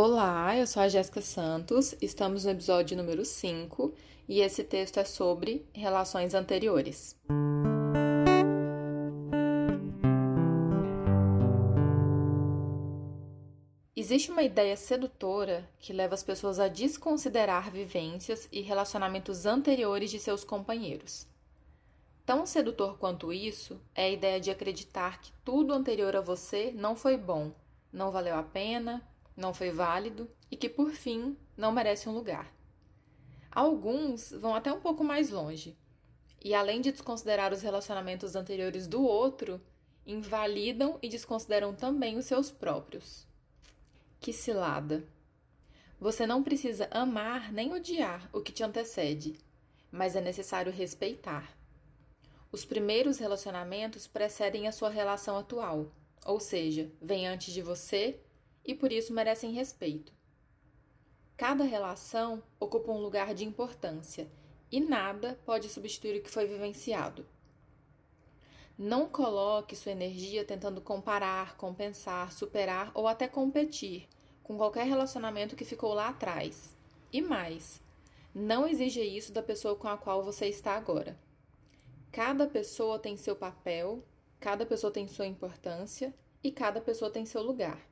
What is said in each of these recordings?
Olá, eu sou a Jéssica Santos, estamos no episódio número 5 e esse texto é sobre relações anteriores. Existe uma ideia sedutora que leva as pessoas a desconsiderar vivências e relacionamentos anteriores de seus companheiros. Tão sedutor quanto isso é a ideia de acreditar que tudo anterior a você não foi bom, não valeu a pena, não foi válido e que, por fim, não merece um lugar. Alguns vão até um pouco mais longe e, além de desconsiderar os relacionamentos anteriores do outro, invalidam e desconsideram também os seus próprios. Que cilada! Você não precisa amar nem odiar o que te antecede, mas é necessário respeitar. Os primeiros relacionamentos precedem a sua relação atual, ou seja, vem antes de você e por isso merecem respeito. Cada relação ocupa um lugar de importância e nada pode substituir o que foi vivenciado. Não coloque sua energia tentando comparar, compensar, superar ou até competir com qualquer relacionamento que ficou lá atrás. E mais, não exija isso da pessoa com a qual você está agora. Cada pessoa tem seu papel, cada pessoa tem sua importância e cada pessoa tem seu lugar.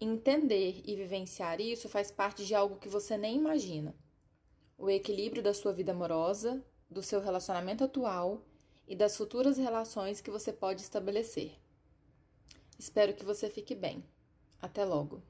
Entender e vivenciar isso faz parte de algo que você nem imagina. O equilíbrio da sua vida amorosa, do seu relacionamento atual e das futuras relações que você pode estabelecer. Espero que você fique bem. Até logo!